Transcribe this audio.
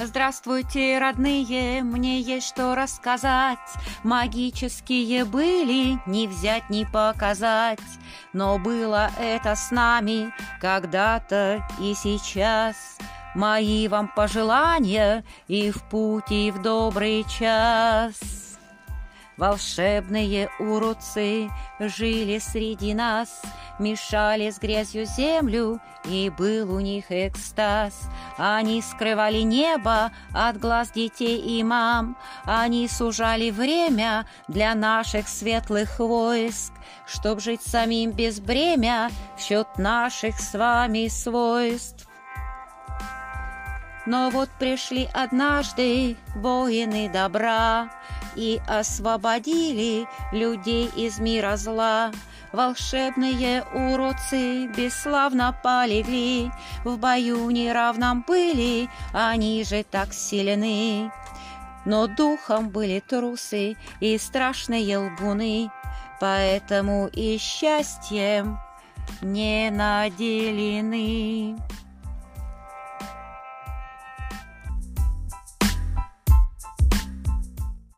Здравствуйте, родные, мне есть что рассказать. Магические были, не взять, не показать. Но было это с нами когда-то и сейчас. Мои вам пожелания и в путь, и в добрый час. Волшебные уродцы жили среди нас, Мешали с грязью землю, и был у них экстаз. Они скрывали небо от глаз детей и мам, Они сужали время для наших светлых войск, Чтоб жить самим без бремя в счет наших с вами свойств. Но вот пришли однажды воины добра, и освободили людей из мира зла. Волшебные уродцы бесславно полегли, В бою неравном были, они же так сильны. Но духом были трусы и страшные лгуны, Поэтому и счастьем не наделены.